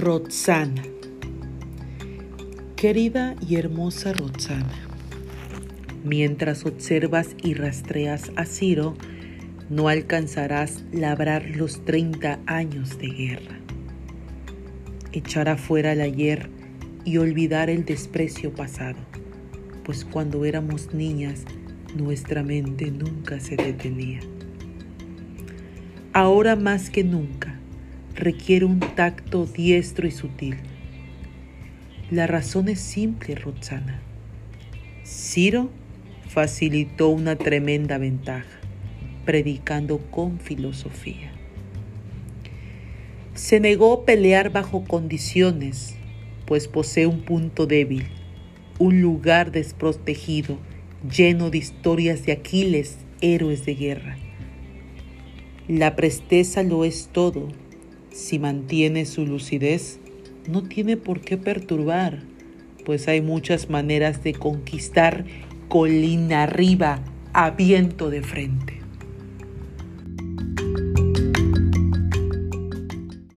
Roxana. Querida y hermosa Roxana, mientras observas y rastreas a Ciro, no alcanzarás labrar los 30 años de guerra. Echar afuera el ayer y olvidar el desprecio pasado, pues cuando éramos niñas nuestra mente nunca se detenía. Ahora más que nunca, requiere un tacto diestro y sutil. La razón es simple, Roxana. Ciro facilitó una tremenda ventaja, predicando con filosofía. Se negó a pelear bajo condiciones, pues posee un punto débil, un lugar desprotegido, lleno de historias de Aquiles, héroes de guerra. La presteza lo es todo, si mantiene su lucidez, no tiene por qué perturbar, pues hay muchas maneras de conquistar colina arriba a viento de frente.